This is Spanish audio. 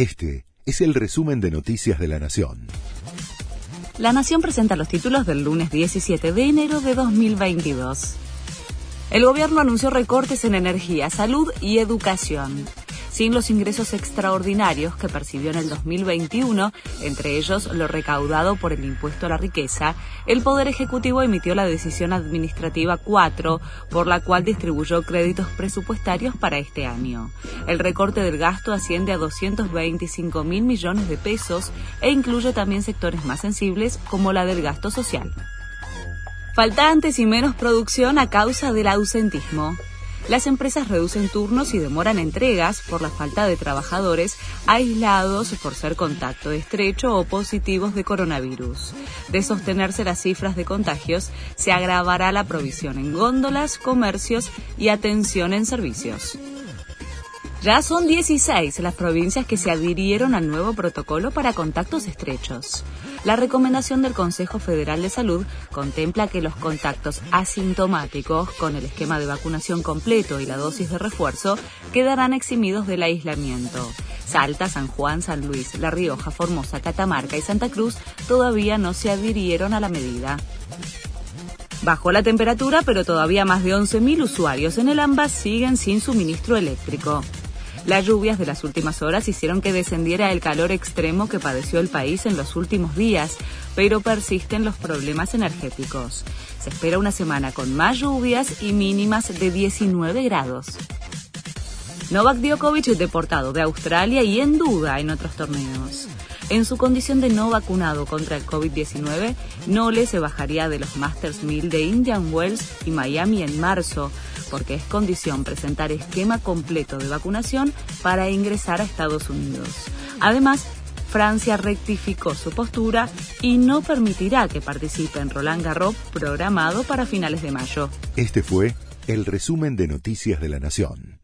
Este es el resumen de Noticias de la Nación. La Nación presenta los títulos del lunes 17 de enero de 2022. El gobierno anunció recortes en energía, salud y educación sin los ingresos extraordinarios que percibió en el 2021, entre ellos lo recaudado por el impuesto a la riqueza, el Poder Ejecutivo emitió la decisión administrativa 4, por la cual distribuyó créditos presupuestarios para este año. El recorte del gasto asciende a 225 mil millones de pesos e incluye también sectores más sensibles como la del gasto social. Faltantes y menos producción a causa del ausentismo. Las empresas reducen turnos y demoran entregas por la falta de trabajadores aislados por ser contacto estrecho o positivos de coronavirus. De sostenerse las cifras de contagios, se agravará la provisión en góndolas, comercios y atención en servicios. Ya son 16 las provincias que se adhirieron al nuevo protocolo para contactos estrechos. La recomendación del Consejo Federal de Salud contempla que los contactos asintomáticos con el esquema de vacunación completo y la dosis de refuerzo quedarán eximidos del aislamiento. Salta, San Juan, San Luis, La Rioja, Formosa, Catamarca y Santa Cruz todavía no se adhirieron a la medida. Bajó la temperatura, pero todavía más de 11.000 usuarios en el AMBA siguen sin suministro eléctrico. Las lluvias de las últimas horas hicieron que descendiera el calor extremo que padeció el país en los últimos días, pero persisten los problemas energéticos. Se espera una semana con más lluvias y mínimas de 19 grados. Novak Djokovic deportado de Australia y en duda en otros torneos. En su condición de no vacunado contra el COVID-19, Nole se bajaría de los Masters 1000 de Indian Wells y Miami en marzo, porque es condición presentar esquema completo de vacunación para ingresar a Estados Unidos. Además, Francia rectificó su postura y no permitirá que participe en Roland Garros programado para finales de mayo. Este fue el resumen de Noticias de la Nación.